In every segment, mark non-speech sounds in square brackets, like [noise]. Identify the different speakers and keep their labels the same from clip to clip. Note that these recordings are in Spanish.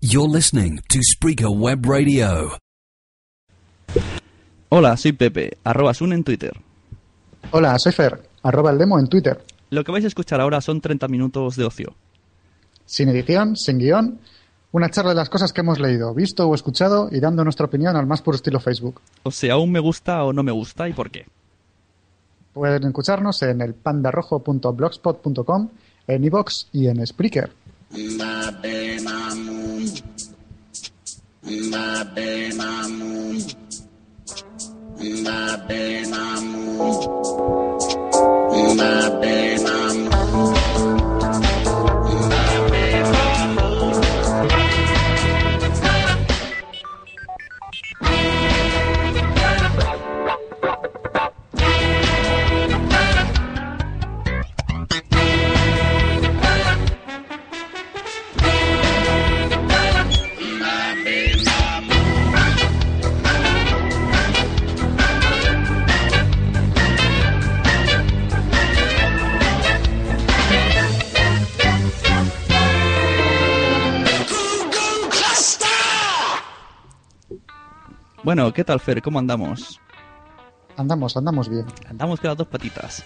Speaker 1: You're listening to Spreaker Web Radio.
Speaker 2: Hola, soy Pepe, arroba Sun en Twitter.
Speaker 3: Hola, soy Fer, arroba el demo en Twitter.
Speaker 2: Lo que vais a escuchar ahora son 30 minutos de ocio.
Speaker 3: Sin edición, sin guion, una charla de las cosas que hemos leído, visto o escuchado y dando nuestra opinión al más puro estilo Facebook.
Speaker 2: O sea, aún me gusta o no me gusta y por qué.
Speaker 3: Pueden escucharnos en el pandarrojo.blogspot.com, en iVoox y en Spreaker.
Speaker 4: My baby, my Mbabe my baby.
Speaker 2: Bueno, ¿qué tal, Fer? ¿Cómo andamos?
Speaker 3: Andamos, andamos bien.
Speaker 2: Andamos con las dos patitas.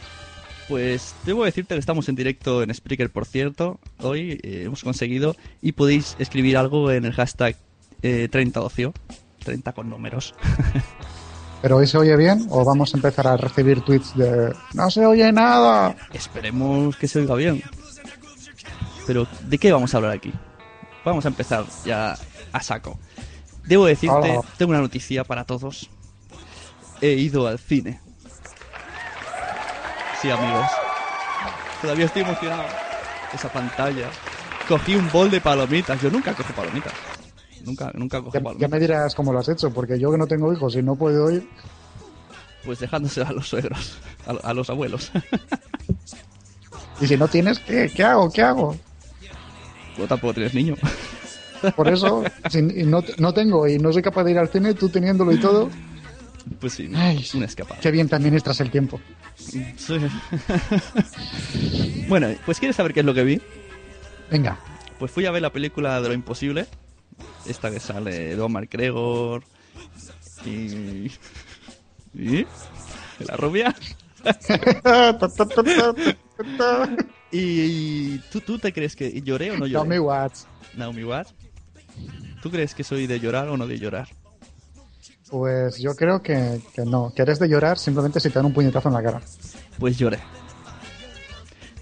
Speaker 2: Pues debo decirte que estamos en directo en Spreaker, por cierto. Hoy eh, hemos conseguido y podéis escribir algo en el hashtag eh, 30ocio. 30 con números. [laughs]
Speaker 3: ¿Pero hoy se oye bien o vamos a empezar a recibir tweets de ¡No se oye nada!
Speaker 2: Esperemos que se oiga bien. Pero, ¿de qué vamos a hablar aquí? Vamos a empezar ya a saco. Debo decirte,
Speaker 3: Hola.
Speaker 2: tengo una noticia para todos. He ido al cine. Sí, amigos. Todavía estoy emocionado. Esa pantalla. Cogí un bol de palomitas. Yo nunca cojo palomitas. Nunca, nunca cojo
Speaker 3: Ya, ya
Speaker 2: palomitas.
Speaker 3: me dirás cómo lo has hecho, porque yo que no tengo hijos y no puedo ir,
Speaker 2: Pues dejándose a los suegros, a, a los abuelos. [laughs]
Speaker 3: y si no tienes, ¿qué, ¿Qué hago? ¿Qué hago?
Speaker 2: Tú tampoco tienes niño.
Speaker 3: Por eso, si y no, no tengo y no soy capaz de ir al cine, tú teniéndolo y todo,
Speaker 2: Pues sí,
Speaker 3: Ay,
Speaker 2: una escapada.
Speaker 3: qué bien también es tras el tiempo.
Speaker 2: Sí. [laughs] bueno, pues ¿quieres saber qué es lo que vi?
Speaker 3: Venga,
Speaker 2: Pues fui a ver la película de lo imposible. Esta que sale de Omar Gregor. Y. ¿Y? La rubia. [laughs] [laughs] ¿Y tú, tú te crees que lloré o no lloré?
Speaker 3: Naomi Watts.
Speaker 2: Naomi Watts. ¿Tú crees que soy de llorar o no de llorar?
Speaker 3: Pues yo creo que, que no, que eres de llorar simplemente si te dan un puñetazo en la cara.
Speaker 2: Pues lloré.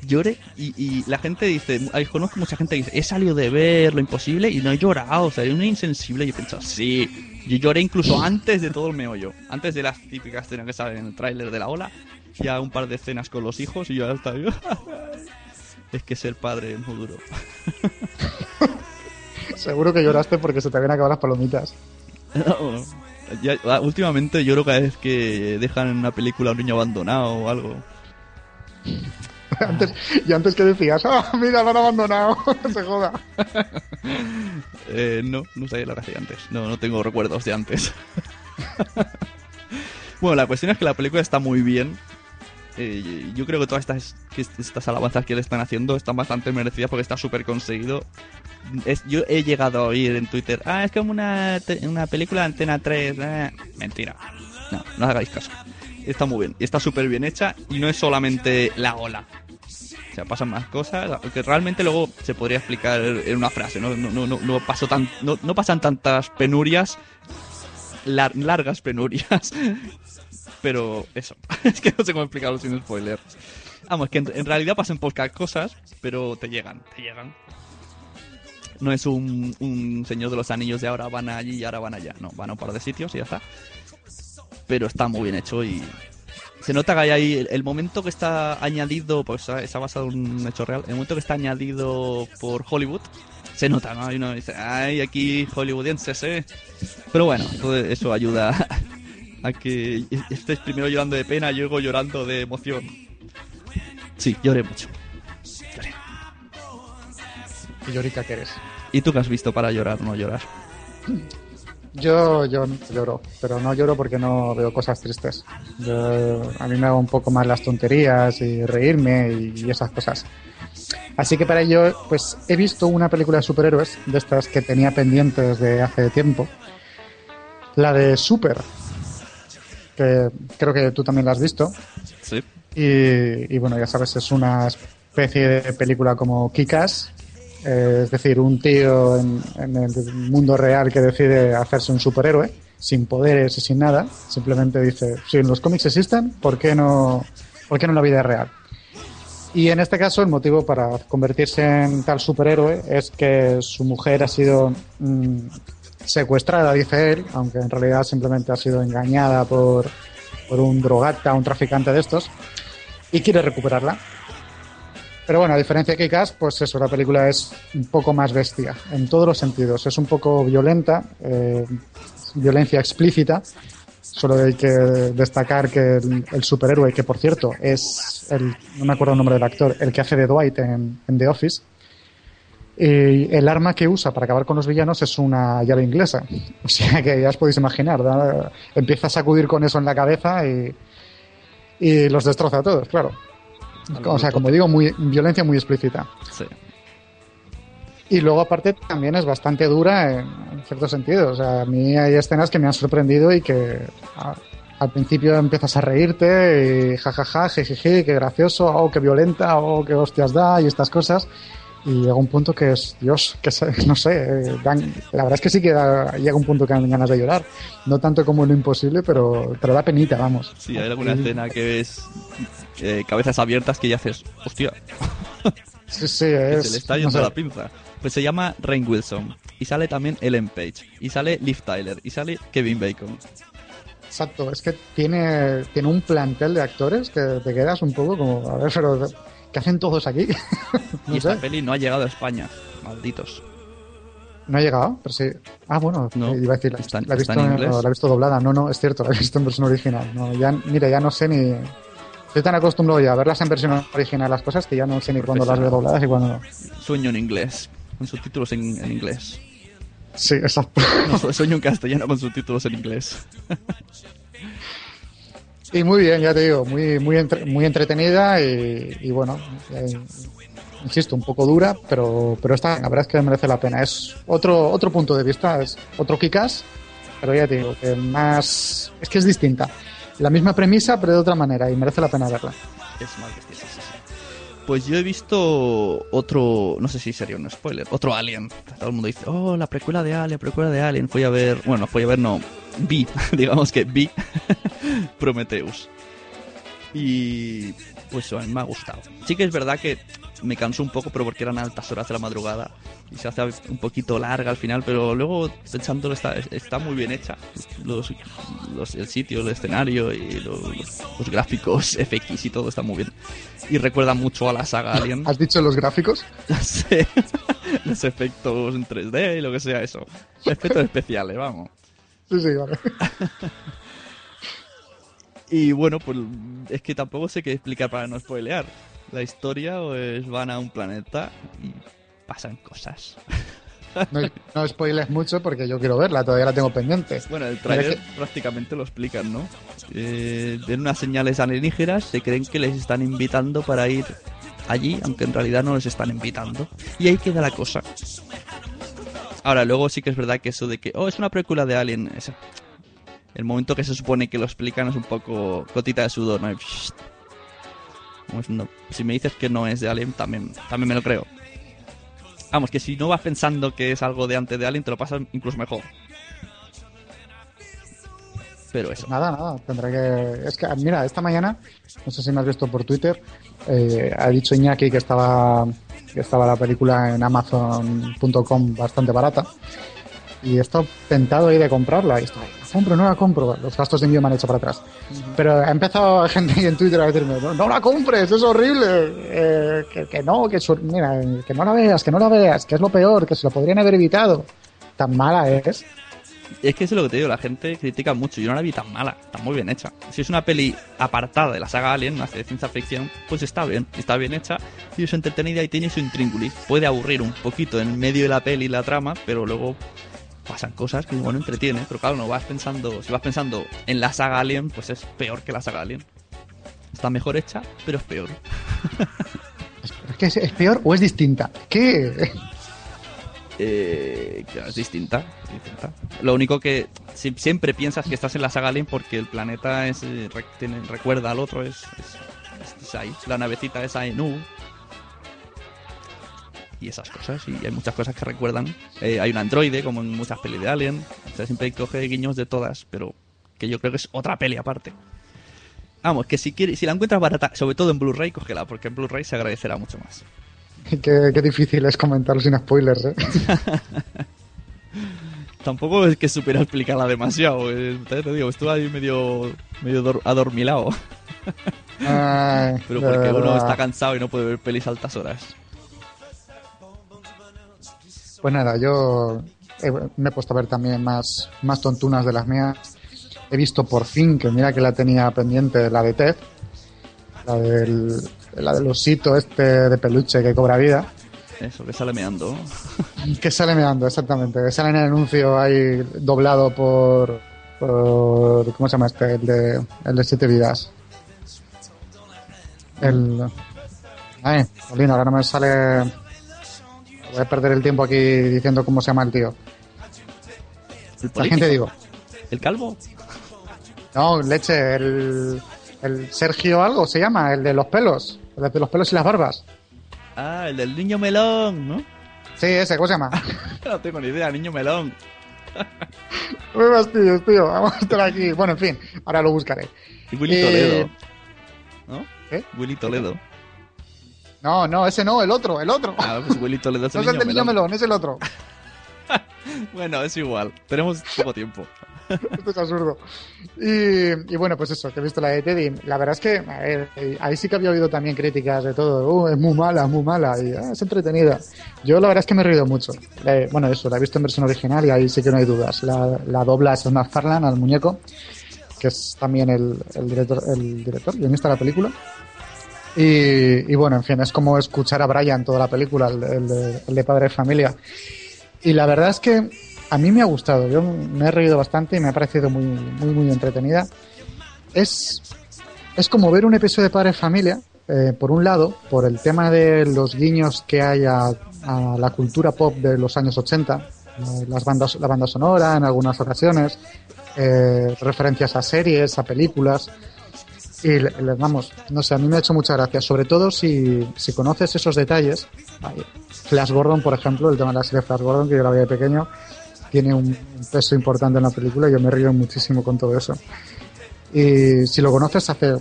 Speaker 2: Lloré y, y la gente dice, ay, conozco mucha gente que dice, he salido de ver lo imposible y no he llorado, o sea, una insensible. Y yo he pensado, sí, yo lloré incluso antes de todo el meollo, antes de las típicas escenas que salen en el tráiler de la ola, ya un par de escenas con los hijos y yo ya estaba [laughs] Es que ser padre es muy duro. [laughs]
Speaker 3: Seguro que lloraste porque se te habían acabado las palomitas. [laughs]
Speaker 2: No, ya- ah, últimamente lloro cada vez que dejan en una película a un niño abandonado o algo. [laughs]
Speaker 3: Antes, y antes que decías, ¡ah, mira, lo han abandonado! [laughs] se joda.
Speaker 2: Eh, no, no sabía lo que hacía antes. No, no tengo recuerdos de antes. bueno, la cuestión es que la película está muy bien. Eh, yo creo que todas estas, que estas alabanzas que le están haciendo están bastante merecidas porque está súper conseguido. Es- yo he llegado a oír en Twitter, ah, es como una, una película de Antena 3. eh". Mentira. No, no hagáis caso. Está muy bien. Está súper bien hecha y no es solamente la ola. O sea, pasan más cosas, que realmente luego se podría explicar en una frase, ¿no? No, no, no, no pasó tan, no, no pasan tantas penurias, lar- largas penurias, [laughs] pero eso, [laughs] es que no sé cómo explicarlo sin spoiler. Vamos, que en, en realidad pasan pocas cosas, pero te llegan, te llegan. No es un, un señor de los anillos de ahora van allí y ahora van allá, no, van a un par de sitios y ya está. Pero está muy bien hecho y se nota que hay ahí el, el momento que está añadido, pues está está basado en un hecho real, el momento que está añadido por Hollywood, Se nota, ¿no? Hay uno dice, ay, aquí hollywoodienses, ¿eh? Pero bueno, todo eso ayuda a que estés primero llorando de pena y luego llorando de emoción. Sí, lloré mucho. Lloré.
Speaker 3: Y llorica que eres.
Speaker 2: ¿Y tú qué has visto para llorar o no llorar?
Speaker 3: Yo, yo lloro, pero no lloro porque no veo cosas tristes. Yo- a mí me hago un poco más las tonterías y reírme y, y esas cosas. Así que para ello, pues he visto una película de superhéroes, de estas que tenía pendientes de hace tiempo. La de Super, que creo que tú también la has visto.
Speaker 2: Sí.
Speaker 3: Y, y bueno, ya sabes, es una especie de película como Kikas, es decir, un tío en, en el mundo real que decide hacerse un superhéroe, sin poderes y sin nada, simplemente dice, si en los cómics existen, ¿por qué no, por qué no en la vida real? Y en este caso el motivo para convertirse en tal superhéroe es que su mujer ha sido mm, secuestrada, dice él, aunque en realidad simplemente ha sido engañada por, por un drogata, un traficante de estos, y quiere recuperarla. Pero bueno, a diferencia de Kikas, pues eso, la película es un poco más bestia, en todos los sentidos. Es un poco violenta, eh, violencia explícita. Solo hay que destacar que el, superhéroe, que por cierto es el, no me acuerdo el nombre del actor, el que hace de Dwight en The Office, y el arma que usa para acabar con los villanos es una llave inglesa. [laughs] O sea que ya os podéis imaginar, ¿no? empieza a sacudir con eso en la cabeza y, y los destroza a todos, claro. O sea, como digo, muy, violencia muy explícita.
Speaker 2: Sí.
Speaker 3: Y luego, aparte, también es bastante dura en, en cierto sentido. O sea, a mí hay escenas que me han sorprendido y que a- al principio empiezas a reírte y jajaja, jejeje, qué gracioso, oh, qué violenta, oh, qué hostias da y estas cosas. Y llega un punto que es, Dios, que se- [laughs] no sé, eh, dan- la verdad es que sí que da- llega un punto que dan ganas de llorar. No tanto como en lo imposible, pero, pero da penita, vamos.
Speaker 2: Sí, hay alguna escena que ves eh, cabezas abiertas que ya haces, hostia, [laughs]
Speaker 3: Sí, sí,
Speaker 2: que
Speaker 3: es.
Speaker 2: se le está
Speaker 3: no
Speaker 2: yendo
Speaker 3: sé.
Speaker 2: la pinza. Pues se llama Rain Wilson. Y sale también Ellen Page. Y sale Liv Tyler. Y sale Kevin Bacon.
Speaker 3: Exacto, es que tiene, tiene un plantel de actores que te quedas un poco como, a ver, pero ¿qué hacen todos aquí? [laughs] no
Speaker 2: y esta
Speaker 3: sé,
Speaker 2: peli no ha llegado a España. Malditos.
Speaker 3: no ha llegado, pero sí. Ah, bueno,
Speaker 2: No,
Speaker 3: iba a decir, la,
Speaker 2: está
Speaker 3: la he visto,
Speaker 2: inglés.
Speaker 3: la he visto doblada. No, no, es cierto, la he visto en versión original. No, ya, mira, ya no sé ni... Estoy tan acostumbrado ya a verlas en versión original las cosas que ya no sé ni cuándo las veo dobladas y cuándo no.
Speaker 2: Sueño en inglés. Con subtítulos en, en inglés.
Speaker 3: Sí, exacto.
Speaker 2: No, sueño en castellano con subtítulos en inglés. [laughs]
Speaker 3: Y muy bien, ya te digo, muy, muy, entre- muy entretenida y, y bueno, eh, insisto, un poco dura, pero, pero esta la verdad es que merece la pena. Es otro, otro punto de vista, es otro Kikas, pero ya te digo, que más. Es que es distinta. La misma premisa, pero de otra manera, y merece la pena verla.
Speaker 2: Es más bestia, sí, sí, sí. Pues yo he visto otro, no sé si sería un spoiler, otro Alien. Todo el mundo dice, oh, la precuela de Alien, precuela de Alien. Fui a ver, bueno, fui a ver, no, vi, [laughs] digamos que vi [laughs] Prometheus. Y pues a mí me ha gustado. Sí que es verdad que me cansó un poco, pero porque eran altas horas de la madrugada y se hace un poquito larga al final, pero luego pensándolo está, está muy bien hecha. Los, los- el sitio, el escenario y los, los gráficos, FX y todo está muy bien. Y recuerda mucho a la saga Alien.
Speaker 3: ¿Has dicho los gráficos? [laughs]
Speaker 2: Sí. los efectos en 3D y lo que sea eso. Efectos especiales, vamos.
Speaker 3: Sí, sí, vale. [laughs]
Speaker 2: Y bueno, pues es que tampoco sé qué explicar para no spoilear. La historia, pues van a un planeta y pasan cosas. [laughs]
Speaker 3: No, no spoiles mucho porque yo quiero verla, todavía la tengo pendiente.
Speaker 2: Bueno, el trailer
Speaker 3: que-
Speaker 2: prácticamente lo explican, ¿no? Eh, unas señales alienígenas, se creen que les están invitando para ir allí, aunque en realidad no les están invitando. Y ahí queda la cosa. Ahora, luego sí que es verdad que eso de que, oh, es una película de Alien, eso. El momento que se supone que lo explican es un poco gotita de sudor, ¿no? Psst. Como es no- Si me dices que no es de Alien, también, también me lo creo. Vamos, que si no vas pensando que es algo de antes de Alien, te lo pasas incluso mejor. Pero eso.
Speaker 3: Nada, nada, tendré que... Es que, mira, esta mañana, no sé si me has visto por Twitter, eh, ha dicho Iñaki que estaba, que estaba la película en Amazon.com bastante barata. Y he estado tentado ahí de comprarla. Y estoy, la compro, no la compro. Los gastos de envío me han hecho para atrás. Pero ha empezado [laughs] gente ahí en Twitter a decirme, no, no la compres, es horrible. Eh, que, que no, que, su- mira, que no la veas, que no la veas, que es lo peor, que se lo podrían haber evitado. Tan mala es.
Speaker 2: Es que eso es lo que te digo, la gente critica mucho. Yo no la vi tan mala, está muy bien hecha. Si es una peli apartada de la saga Alien, una de ciencia ficción, pues está bien, está bien hecha y es entretenida y tiene su intríngulis. Puede aburrir un poquito en medio de la peli y la trama, pero luego pasan cosas que bueno entretiene. Pero claro, no vas pensando, si vas pensando en la saga Alien, pues es peor que la saga Alien. Está mejor hecha, pero es peor. [laughs]
Speaker 3: Es que es, es peor o es distinta. ¿Qué? [laughs]
Speaker 2: Eh, es distinta, es distinta. Lo único que si- siempre piensas que estás en la saga Alien porque el planeta es, eh, tiene- recuerda al otro, es, es, es ahí, la navecita esa en U. Y esas cosas, y hay muchas cosas que recuerdan. Eh, hay un androide, como en muchas pelis de Alien. O sea, siempre coge guiños de todas, pero que yo creo que es otra peli aparte. Vamos, que si quieres, si la encuentras barata, sobre todo en Blu-ray, cógela, porque en Blu-ray se agradecerá mucho más. [laughs]
Speaker 3: qué, qué difícil es comentarlo sin spoilers, ¿eh? [laughs]
Speaker 2: Tampoco es que supiera explicarla demasiado. eh, Te digo, estuve ahí medio, medio dor- adormilado. [laughs]
Speaker 3: Ay,
Speaker 2: Pero porque uno está cansado y no puede ver pelis a altas horas.
Speaker 3: Pues nada, yo eh, me he puesto a ver también más, más tontunas de las mías. He visto por fin, que mira que la tenía pendiente, la de Ted, la del, la del osito este de peluche que cobra vida,
Speaker 2: Eso, que sale meando. [laughs]
Speaker 3: que sale meando, exactamente, que sale en el anuncio ahí doblado por, por ¿cómo se llama este? El de, el de Siete Vidas. El... Ay, Jolín, ahora no me sale... Voy a perder el tiempo aquí diciendo cómo se llama el tío.
Speaker 2: El
Speaker 3: La gente digo.
Speaker 2: ¿El calvo?
Speaker 3: No, leche, el, el Sergio algo se llama, el de los pelos, el de los pelos y las barbas.
Speaker 2: Ah, el del niño melón, ¿no?
Speaker 3: Sí, ese, ¿cómo se llama? [laughs]
Speaker 2: No tengo ni idea, niño melón.
Speaker 3: No me fastidies, tío, vamos a estar aquí. Bueno, en fin, ahora lo buscaré.
Speaker 2: Y Willy
Speaker 3: Eh,
Speaker 2: Toledo. ¿No?
Speaker 3: ¿qué?
Speaker 2: Willy Toledo.
Speaker 3: No, no, ese no, el otro, el otro.
Speaker 2: Ah, pues Willy Toledo [laughs] es
Speaker 3: no
Speaker 2: el
Speaker 3: es el del niño
Speaker 2: melón.
Speaker 3: es el otro. [laughs]
Speaker 2: Bueno, es igual. Tenemos poco tiempo. [laughs]
Speaker 3: Esto es absurdo. Y, y bueno, pues eso, que he visto la de Teddy. La verdad es que, a ver, ahí sí que había oído también críticas de todo. Uh, es muy mala, es muy mala. Y ah, es entretenida. Yo la verdad es que me he reído mucho. Eh, bueno, eso, la he visto en versión original y ahí sí que no hay dudas. La, la dobla Sean McFarlane al muñeco, que es también el, el director, el director, guionista de la película. Y, bueno, en fin, es como escuchar a Brian toda la película, el, de, el de Padre de Familia. Y la verdad es que a mí me ha gustado. Yo me he reído bastante y me ha parecido muy, muy, muy entretenida. Es, es como ver un episodio de Padre Familia, eh, por un lado, por el tema de los guiños que hay a, a la cultura pop de los años 80, eh, las bandas, la banda sonora en algunas ocasiones, eh, referencias a series, a películas. Y vamos, no sé, a mí me ha hecho mucha gracia, sobre todo si, si conoces esos detalles. Flash Gordon, por ejemplo, el tema de la serie Flash Gordon, que yo la de pequeño, tiene un peso importante en la película y yo me río muchísimo con todo eso. Y si lo conoces, hace,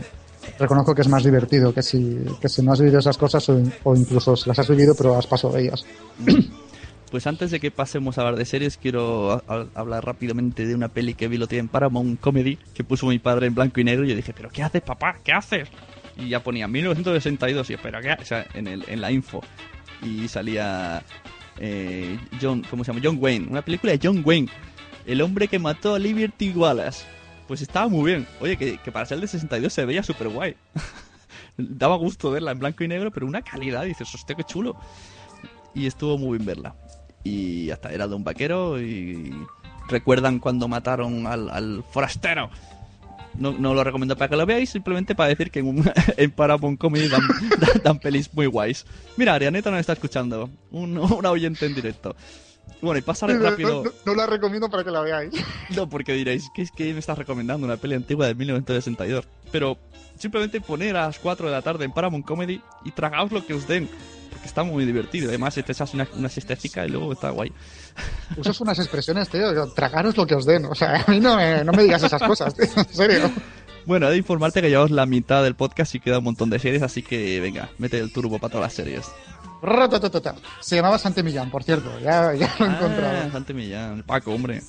Speaker 3: reconozco que es más divertido que si, que si no has vivido esas cosas o, o incluso si las has vivido pero has pasado de ellas. [clears throat]
Speaker 2: Pues antes de que pasemos a hablar de series, quiero hablar rápidamente de una peli que vi lo tiene en Paramount Comedy, que puso mi padre en blanco y negro, y yo dije, ¿pero qué haces, papá? ¿Qué haces? Y ya ponía 1962, y yo, ¿pero qué? ha-?" O sea, en, el, en la info. Y salía eh, John, ¿cómo se llama? John Wayne, una película de John Wayne, el hombre que mató a Liberty Wallace. Pues estaba muy bien. Oye, que, para ser de 62 se veía súper guay. [laughs] Daba gusto verla en blanco y negro, pero una calidad, dices, hostia, qué chulo y estuvo muy bien verla. Y hasta era de un vaquero y recuerdan cuando mataron al, al forastero. No, no lo recomiendo para que lo veáis, simplemente para decir que en, un- [laughs] en Paramount Comedy dan, [laughs] dan, dan pelis muy guays. Mira, Arianeta nos está escuchando, un, una oyente en directo. Bueno, y pasaré rápido.
Speaker 3: No, no la recomiendo para que la veáis. [laughs]
Speaker 2: No, porque diréis, ¿qué es que me estás recomendando? Una peli antigua de 1962. Pero simplemente poner a las 4 de la tarde en Paramount Comedy y tragaos lo que os den. Está muy divertido. Además, te echas una, una siestecica y luego está guay. [laughs]
Speaker 3: Usas unas expresiones, tío. Tragaros lo que os den. O sea, a mí no me, no me digas esas cosas, tío. En serio.
Speaker 2: Bueno, he de informarte que llevamos la mitad del podcast y queda un montón de series, así que venga, mete el turbo para todas las series.
Speaker 3: Se llamaba Santi Millán, por cierto. Ya, ya lo he encontrado.
Speaker 2: Ah, Santi Millán, Paco, hombre.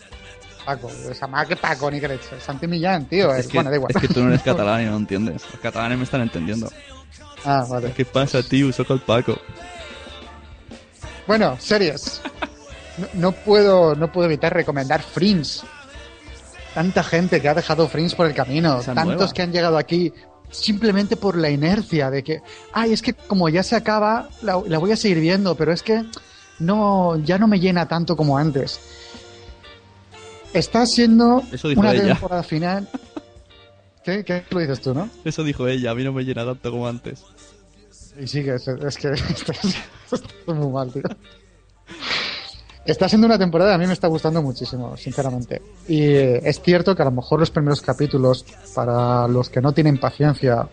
Speaker 3: Paco. O sea, más que Paco ni que. Santi Millán, tío.
Speaker 2: Es que,
Speaker 3: bueno, da igual.
Speaker 2: es que tú no eres [laughs] catalán y no entiendes. Los catalanes me están entendiendo.
Speaker 3: Ah, vale.
Speaker 2: ¿Qué pasa, tío? Soy el Paco.
Speaker 3: Bueno, series. No, no puedo, no puedo evitar recomendar Fringe. Tanta gente que ha dejado Fringe por el camino,
Speaker 2: Esa
Speaker 3: tantos
Speaker 2: nueva.
Speaker 3: que han llegado aquí simplemente por la inercia de que, ay, es que como ya se acaba, la, la voy a seguir viendo, pero es que no, ya no me llena tanto como antes. Está siendo una
Speaker 2: ella.
Speaker 3: temporada final. [laughs] ¿Qué? ¿Qué lo dices tú, no?
Speaker 2: Eso dijo ella, a mí no me llena tanto como antes.
Speaker 3: Y sí, que es, es que [laughs] esto es, esto es muy mal, tío. Está siendo una temporada, a mí me está gustando muchísimo, sinceramente. Y eh, es cierto que a lo mejor los primeros capítulos, para los que no tienen paciencia,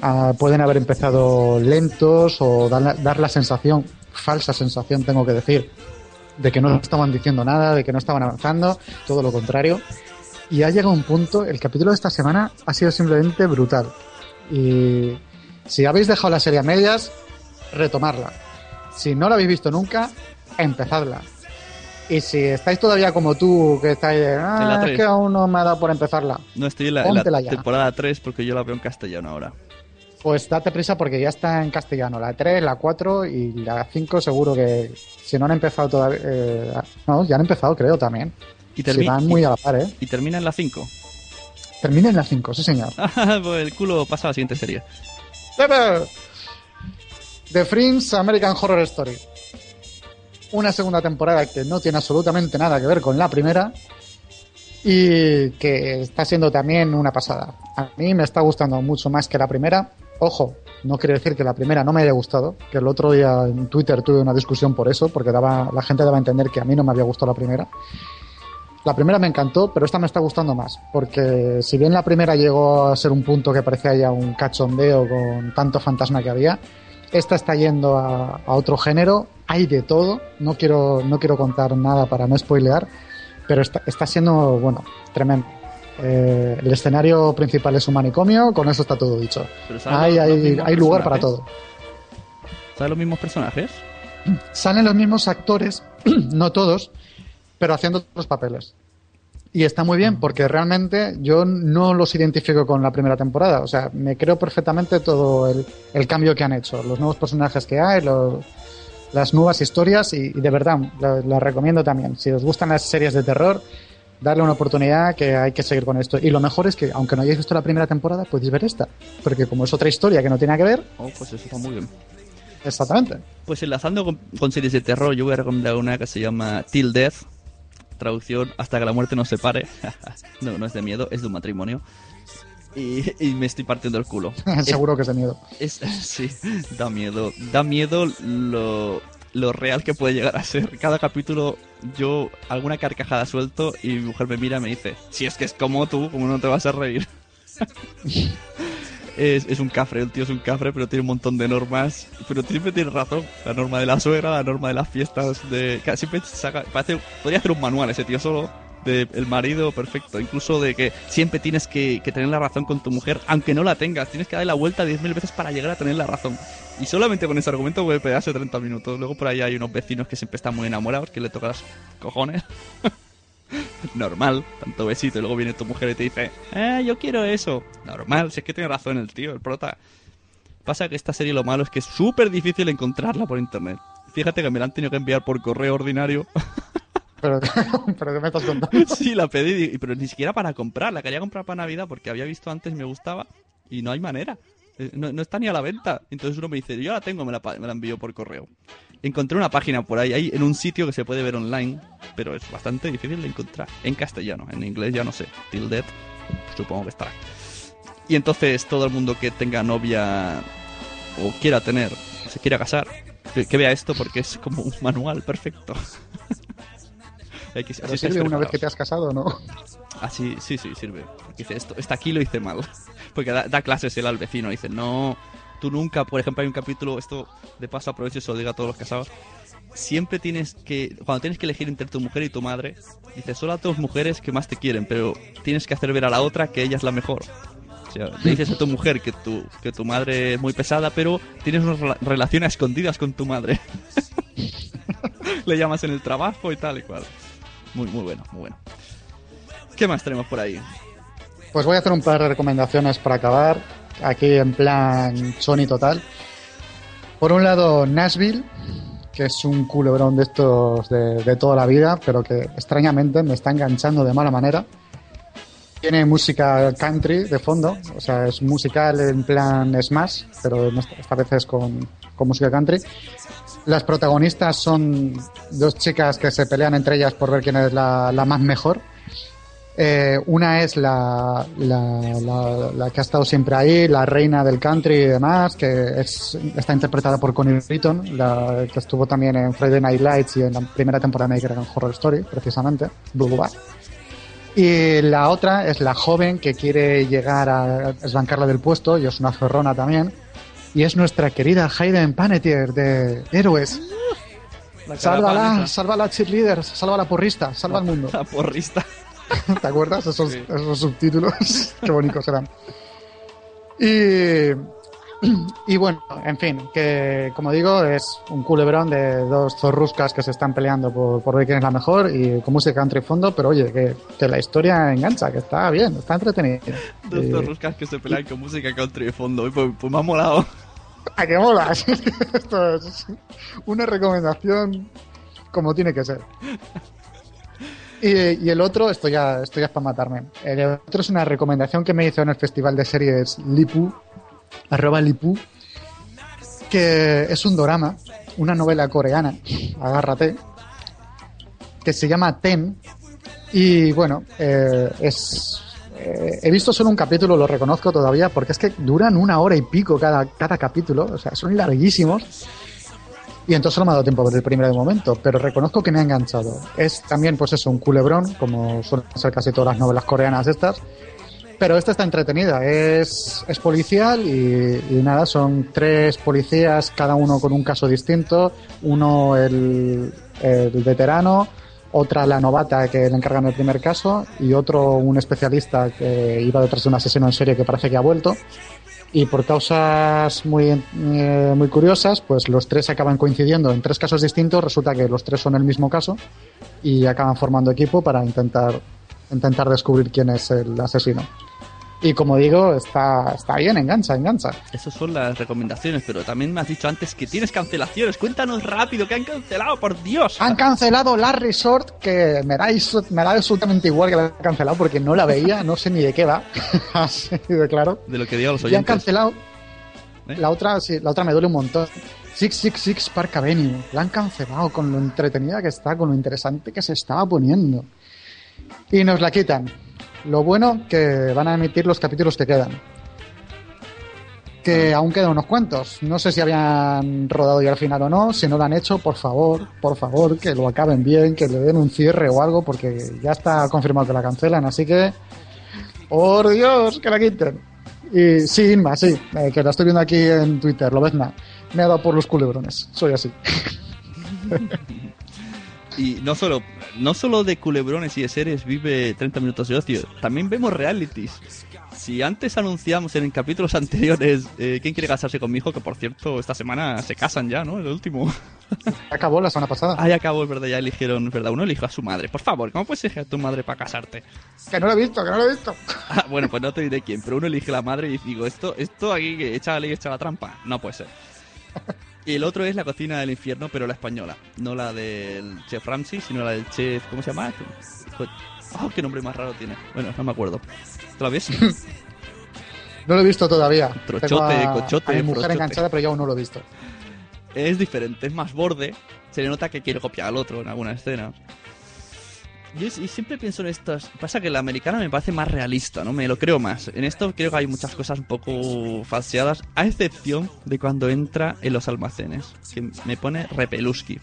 Speaker 3: ah, pueden haber empezado lentos o dar dar la sensación, falsa sensación tengo que decir, de que no estaban diciendo nada, de que no estaban avanzando, todo lo contrario. Y ha llegado un punto, el capítulo de esta semana ha sido simplemente brutal. Y si habéis dejado la serie a medias, retomarla. Si no la habéis visto nunca, empezadla. Y si estáis todavía como tú, que estáis de,
Speaker 2: En la
Speaker 3: ah, es que aún no me ha dado por empezarla,
Speaker 2: No estoy en la, en temporada 3 porque yo la veo en castellano ahora.
Speaker 3: pues date prisa porque ya está en castellano. La 3, la 4 y la 5 seguro que si no han empezado todavía... eh, no, ya han empezado creo también.
Speaker 2: Y,
Speaker 3: van muy a la par, ¿eh?
Speaker 2: y termina en la 5.
Speaker 3: Termina en la 5, sí señor. [laughs]
Speaker 2: pues el culo pasa a la siguiente serie.
Speaker 3: The Fringe American Horror Story. Una segunda temporada que no tiene absolutamente nada que ver con la primera y que está siendo también una pasada. A mí me está gustando mucho más que la primera. Ojo, no quiere decir que la primera no me haya gustado, que el otro día en Twitter tuve una discusión por eso, porque daba, la gente daba a entender que a mí no me había gustado la primera. La primera me encantó, pero esta me está gustando más, porque si bien la primera llegó a ser un punto que parecía ya un cachondeo con tanto fantasma que había, esta está yendo a, a otro género, hay de todo, no quiero, no quiero contar nada para no spoilear, pero está, está siendo, bueno, tremendo. Eh, el escenario principal es un manicomio, con eso está todo dicho.
Speaker 2: Pero ¿sabes
Speaker 3: Hay, hay, hay lugar para todo.
Speaker 2: ¿Sabes los mismos personajes?
Speaker 3: salen los mismos actores, [clears throat] no todos, pero haciendo otros papeles. Y está muy bien porque realmente yo no los identifico con la primera temporada. O sea, me creo perfectamente todo el, el cambio que han hecho, los nuevos personajes que hay, los- las nuevas historias y, y de verdad, la, la recomiendo también. Si os gustan las series de terror, darle una oportunidad que hay que seguir con esto. Y lo mejor es que, aunque no hayáis visto la primera temporada, podéis ver esta. Porque como es otra historia que no tiene que ver,
Speaker 2: Oh, pues eso está muy bien.
Speaker 3: exactamente.
Speaker 2: Pues enlazando con, con series de terror, yo voy a recomendar una que se llama Till Death. Traducción, hasta que la muerte nos separe. [laughs] no, no es de miedo, es de un matrimonio. Y, y me estoy partiendo el culo. [laughs]
Speaker 3: Seguro que es de miedo.
Speaker 2: Es, sí, da miedo. Da miedo lo, lo real que puede llegar a ser. Cada capítulo yo alguna carcajada suelto y mi mujer me mira y me dice, si es que es como tú, ¿cómo no te vas a reír? [laughs] es, es un cafre, el tío es un cafre, pero tiene un montón de normas. Pero siempre tiene razón. La norma de la suegra, la norma de las fiestas, de... Siempre saca... Parece, podría hacer un manual ese tío solo. De el marido perfecto, incluso de que siempre tienes que, que tener la razón con tu mujer, aunque no la tengas, tienes que darle la vuelta 10.000 veces para llegar a tener la razón. Y solamente con ese argumento puede pegarse 30 minutos. Luego por ahí hay unos vecinos que siempre están muy enamorados, que le tocan los cojones. [laughs] [laughs] Normal, tanto besito. Y luego viene tu mujer y te dice, eh, yo quiero eso. Normal, si es que tiene razón el tío, el prota. Pasa que esta serie lo malo es que es súper difícil encontrarla por internet. Fíjate que me la han tenido que enviar por correo ordinario. [laughs]
Speaker 3: Pero, pero ¿qué me estás contando? [laughs]
Speaker 2: sí, la pedí, pero ni siquiera para comprar. La quería comprar para Navidad porque había visto antes y me gustaba. Y no hay manera. Eh, No, no está ni a la venta. Entonces uno me dice, yo la tengo, me la, me la envío por correo. Encontré una página por ahí, ahí en un sitio que se puede ver online, pero es bastante difícil de encontrar. En castellano, en inglés ya no sé. Till Dead, supongo que estará. Y entonces todo el mundo que tenga novia o quiera tener, se quiera casar, que, que vea esto porque es como un manual perfecto. [laughs] Hay que-
Speaker 3: Pero sirve una vez que te has casado, ¿no?
Speaker 2: Así, sí, sí, sirve. Porque dice, esto, está aquí lo hice mal. [laughs] Porque da, da clases él al vecino. Dice, no, tú nunca, por ejemplo, hay un capítulo, esto de paso aprovecho y se lo digo a todos los casados. Siempre tienes que, cuando tienes que elegir entre tu mujer y tu madre, dice, solo a dos mujeres que más te quieren, pero tienes que hacer ver a la otra que ella es la mejor. sea, le dices a tu mujer que tu, que tu madre es muy pesada, pero tienes una rela- relación a escondidas con tu madre. [laughs] le llamas en el trabajo y tal y cual. Muy, muy bueno, muy bueno. ¿Qué más tenemos por ahí?
Speaker 3: Pues voy a hacer un par de recomendaciones para acabar. Aquí en plan Sony total. Por un lado, Nashville, que es un culebrón de estos de, toda la vida, pero que extrañamente me está enganchando de mala manera. Tiene música country de fondo, o sea, es musical en plan Smash, pero esta vez es con, con música country. Las protagonistas son dos chicas que se pelean entre ellas por ver quién es la, la más mejor. Eh, una es la, la, la- la que ha estado siempre ahí, la reina del country y demás, que es, está interpretada por Connie Britton, la que estuvo también en Friday Night Lights y en la primera temporada de American Horror Story, precisamente, Blue Bar. Y la otra es la joven que quiere llegar a desbancarla del puesto, y es una ferrona también, y es nuestra querida Hayden Panettiere de Héroes.
Speaker 2: La
Speaker 3: Sálvala, sálvala cheerleader, salva la porrista, salva al mundo.
Speaker 2: La porrista. [laughs]
Speaker 3: ¿Te acuerdas? Esos,
Speaker 2: Sí.
Speaker 3: esos subtítulos. [laughs] Qué bonitos eran. Y, y bueno, en fin, que como digo, es un culebrón de dos zorruscas que se están peleando por, por ver quién es la mejor y con música country fondo, pero oye, que, que la historia engancha, que está bien, está entretenida.
Speaker 2: Dos
Speaker 3: Y-
Speaker 2: zorruscas que se pelean con música country de fondo. Pues, pues me ha molado.
Speaker 3: ¡A que molas! [laughs] Esto es una recomendación como tiene que ser. Y, el otro, esto ya, esto ya es para matarme. El otro es una recomendación que me hizo en el festival de series Lipu, arroba Lipu, que es un dorama, una novela coreana, agárrate, que se llama Ten. Y bueno, eh, es. eh, he visto solo un capítulo, lo reconozco todavía, porque es que duran una hora y pico cada, cada capítulo, o sea, son larguísimos. Y entonces solo me ha dado tiempo a ver el primero de momento, pero reconozco que me ha enganchado. Es también, pues eso, un culebrón, como suelen ser casi todas las novelas coreanas estas. Pero esta está entretenida, es, es policial y, y nada, son tres policías, cada uno con un caso distinto. Uno el, el veterano, otra la novata que le encargan el primer caso y otro un especialista que iba detrás de un asesino en serie que parece que ha vuelto. Y por causas muy, eh, muy curiosas, pues los tres acaban coincidiendo en tres casos distintos. Resulta que los tres son el mismo caso y acaban formando equipo para intentar, intentar descubrir quién es el asesino. Y como digo, está, está bien, engancha, engancha.
Speaker 2: Esas son las recomendaciones, pero también me has dicho antes que tienes cancelaciones. Cuéntanos rápido, que han cancelado, por Dios.
Speaker 3: Han cancelado la Resort, que me da, me da absolutamente igual que la han cancelado porque no la veía, no sé ni de qué va. [laughs] Así de claro.
Speaker 2: De lo que digan los
Speaker 3: Y han
Speaker 2: oyentes.
Speaker 3: cancelado.
Speaker 2: ¿Eh?
Speaker 3: La otra, sí, la otra me duele un montón. 666 Park Avenue. La han cancelado con lo entretenida que está, con lo interesante que se estaba poniendo. Y nos la quitan. Lo bueno que van a emitir los capítulos que quedan. Que aún quedan unos cuantos. No sé si habían rodado ya al final o no. Si no lo han hecho, por favor, por favor, que lo acaben bien, que le den un cierre o algo, porque ya está confirmado que la cancelan. Así que, por Dios, que la quiten. Y sí, Inma, sí, eh, que la estoy viendo aquí en Twitter, lo ves nada. Me ha dado por los culebrones, soy así. [laughs]
Speaker 2: Y no solo, no solo de culebrones y de series vive 30 minutos de ocio, también vemos realities. Si antes anunciamos en capítulos [laughs] anteriores eh, quién quiere casarse con mi hijo, que por cierto esta semana se casan ya, ¿no? El último.
Speaker 3: Acabó la semana pasada.
Speaker 2: Ah, ya acabó, es verdad, ya eligieron, verdad, uno eligió a su madre. Por favor, ¿cómo puedes elegir a tu madre para casarte?
Speaker 3: Que no lo he visto, que no lo he visto.
Speaker 2: Ah, bueno, pues no te diré quién, pero uno elige la madre y digo, esto, esto aquí que echa la ley, echa la trampa. No puede ser. [laughs] Y el otro es la cocina del infierno, pero la española. No la del chef Ramsey, sino la del chef. ¿Cómo se llama? Oh, qué nombre más raro tiene. Bueno, no me acuerdo. ¿Te la ves? [laughs]
Speaker 3: No lo he visto todavía.
Speaker 2: Trochote,
Speaker 3: a,
Speaker 2: cochote,
Speaker 3: a mi mujer
Speaker 2: brochote.
Speaker 3: enganchada, pero yo aún no lo he visto.
Speaker 2: es diferente, es más borde. Se le nota que quiere copiar al otro en alguna escena. Yo y siempre pienso en estas. Pasa que la americana me parece más realista, ¿no? Me lo creo más. En esto creo que hay muchas cosas un poco falseadas, a excepción de cuando entra en los almacenes, que me pone repeluski.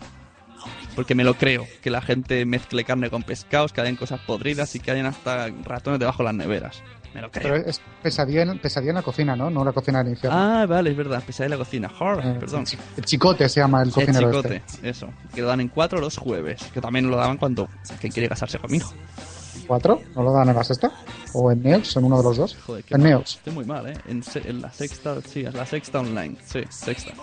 Speaker 2: Porque me lo creo, que la gente mezcle carne con pescados, que hayan cosas podridas y que hayan hasta ratones debajo de las neveras. Me lo creo.
Speaker 3: Pero es pesadilla en, pesadilla en la cocina, ¿no? No la cocina del infierno.
Speaker 2: Ah, vale, es verdad, pesadilla de la cocina. Horror,
Speaker 3: Eh,
Speaker 2: perdón.
Speaker 3: el chi- el chicote se llama el
Speaker 2: El
Speaker 3: cocinero
Speaker 2: chicote,
Speaker 3: este.
Speaker 2: eso. Que lo dan en cuatro los jueves. Que también lo daban cuando quien quiere casarse con mi hijo.
Speaker 3: 4, ¿no lo dan en la sexta? ¿O en Neox? En uno de los dos.
Speaker 2: Joder,
Speaker 3: en. Neox.
Speaker 2: Estoy muy mal, ¿eh? En, en la sexta, sí, es la sexta online. Sí, sexta.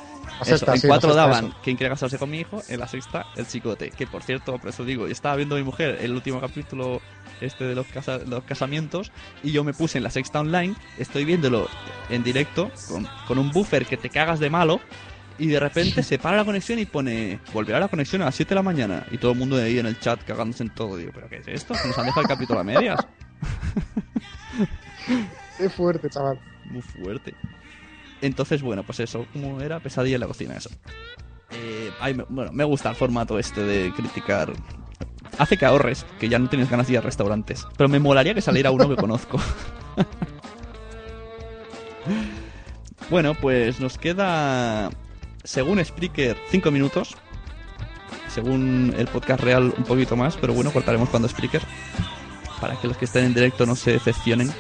Speaker 3: La
Speaker 2: Eso,
Speaker 3: sexta,
Speaker 2: en
Speaker 3: sí,
Speaker 2: cuatro
Speaker 3: sexta,
Speaker 2: daban
Speaker 3: eso.
Speaker 2: quien quiere casarse con mi hijo, en la sexta el chicote. Que por cierto, por eso digo, estaba viendo a mi mujer el último capítulo este de los, casa- los casamientos y yo me puse en la sexta online, estoy viéndolo en directo con, con un buffer que te cagas de malo y de repente [laughs] se para la conexión y pone volverá la conexión a las 7 de la mañana y todo el mundo de ahí en el chat cagándose en todo. Digo, ¿pero qué es esto? ¿Nos han dejado el capítulo a medias? [laughs]
Speaker 3: Qué fuerte, chaval.
Speaker 2: Muy fuerte. Entonces, bueno, pues eso, como era pesadilla en la cocina, eso. Eh, bueno, me gusta el formato este de criticar. Hace que ahorres, que ya no tienes ganas de ir a restaurantes. Pero me molaría que saliera uno que conozco. [laughs] bueno, pues nos queda, según Spreaker, 5 minutos. Según el podcast real, un poquito más, pero bueno, cortaremos cuando Spreaker. Para que los que estén en directo no se decepcionen.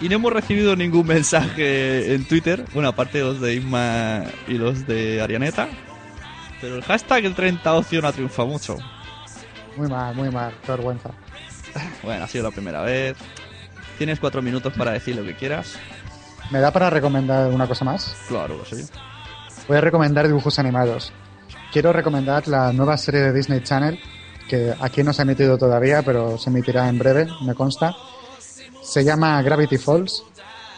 Speaker 2: Y no hemos recibido ningún mensaje en Twitter. Bueno, aparte de los de Isma y los de Arianeta. Pero el hashtag el 30 ocio no ha triunfado mucho.
Speaker 3: Muy mal, muy mal. Qué vergüenza.
Speaker 2: Bueno, ha sido la primera vez. Tienes cuatro minutos para decir lo que quieras.
Speaker 3: ¿Me da para recomendar una cosa más?
Speaker 2: Claro, sí.
Speaker 3: Voy a recomendar dibujos animados. Quiero recomendar la nueva serie de Disney Channel, que aquí no se ha emitido todavía, pero se emitirá en breve, me consta. Se llama Gravity Falls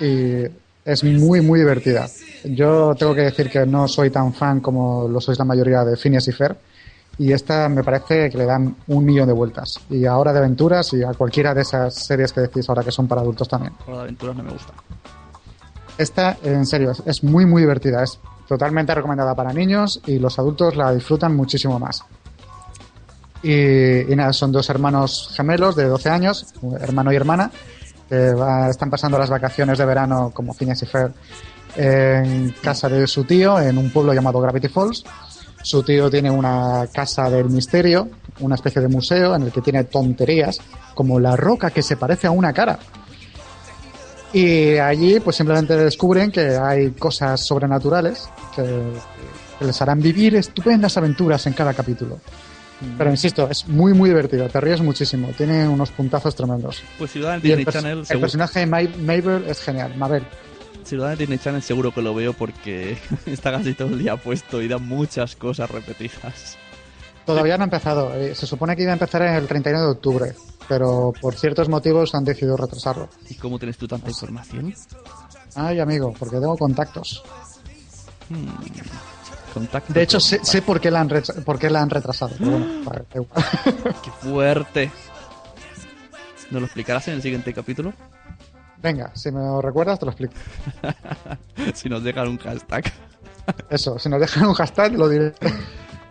Speaker 3: y es muy, muy divertida. Yo tengo que decir que no soy tan fan como lo sois la mayoría de Phineas y Fer, y esta me parece que le dan un millón de vueltas. Y ahora de aventuras y a cualquiera de esas series que decís ahora que son para adultos también.
Speaker 2: Hora de aventuras no me gusta.
Speaker 3: Esta, en serio, es- muy, muy divertida. Es totalmente recomendada para niños y los adultos la disfrutan muchísimo más. Y, y nada, son dos hermanos gemelos de 12 años, hermano y hermana, que va- están pasando las vacaciones de verano como Phineas y en casa de su tío en un pueblo llamado Gravity Falls. Su tío tiene una casa del misterio, una especie de museo en el que tiene tonterías, como la roca que se parece a una cara. Y allí pues simplemente descubren que hay cosas sobrenaturales que les harán vivir estupendas aventuras en cada capítulo. Pero insisto, es muy muy divertido, te ríes muchísimo, tiene unos puntazos tremendos.
Speaker 2: Pues
Speaker 3: el,
Speaker 2: Disney
Speaker 3: pers-
Speaker 2: Channel,
Speaker 3: el personaje de Ma- Mabel es genial, Mabel.
Speaker 2: si lo dan en Disney Channel seguro que lo veo porque [laughs] está casi todo el día puesto y da muchas cosas repetidas.
Speaker 3: Todavía no ha empezado, eh, se supone que iba a empezar el 31 de octubre, pero por ciertos motivos han decidido retrasarlo.
Speaker 2: ¿Y cómo tienes tú tanta información?
Speaker 3: Ay, amigo, porque tengo contactos.
Speaker 2: Contacto
Speaker 3: De hecho, sé, sé por, qué la han retra- por qué la han retrasado. bueno. [gasps] [laughs]
Speaker 2: ¡Qué fuerte! ¿Nos lo explicarás en el siguiente capítulo?
Speaker 3: Venga, si me lo recuerdas, te lo explico. [laughs]
Speaker 2: si nos dejan un hashtag. [laughs]
Speaker 3: Eso, si nos dejan un hashtag, lo diré.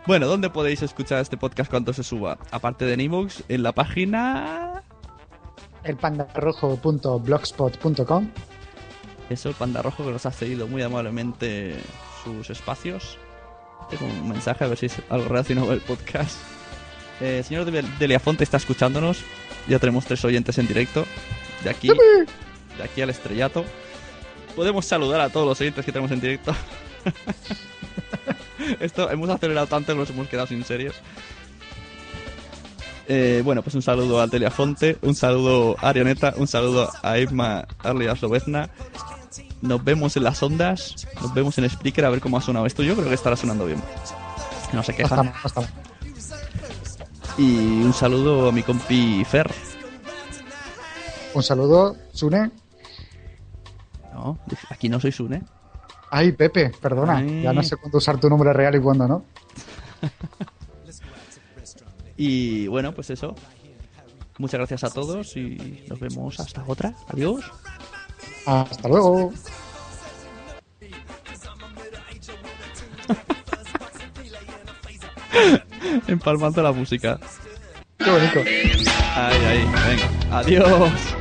Speaker 2: Bueno, ¿dónde podéis escuchar este podcast cuando se suba? Aparte de Nimox, en la página...
Speaker 3: elpandarrojo.blogspot.com
Speaker 2: Eso, el Panda Rojo, que nos ha cedido muy amablemente sus espacios. Tengo un mensaje, a ver si es algo relacionado con el podcast. Eh, señor de, de Leafonte está escuchándonos. Ya tenemos tres oyentes en directo. De aquí, de aquí al estrellato. Podemos saludar a todos los oyentes que tenemos en directo. [laughs] Esto hemos acelerado tanto que nos hemos quedado sin series. Eh, bueno, pues un saludo a Teleafonte, un saludo a Arioneta, un saludo a Irma Arlia Slovezna. Nos vemos en las ondas, nos vemos en Spreaker a ver cómo ha sonado esto. Yo creo que estará sonando bien. No se quejan.
Speaker 3: estamos.
Speaker 2: Y un saludo a mi compi Fer.
Speaker 3: Un saludo, Sune.
Speaker 2: No, aquí no soy Sune.
Speaker 3: Ay, Pepe, perdona.
Speaker 2: Ay.
Speaker 3: Ya no sé cuándo usar tu nombre real y cuándo no. [laughs]
Speaker 2: Y bueno, pues eso. Muchas gracias a todos y nos vemos hasta otra. Adiós.
Speaker 3: Hasta luego. [laughs]
Speaker 2: Empalmando la música.
Speaker 3: Qué bonito.
Speaker 2: Ahí, ahí, venga. Adiós.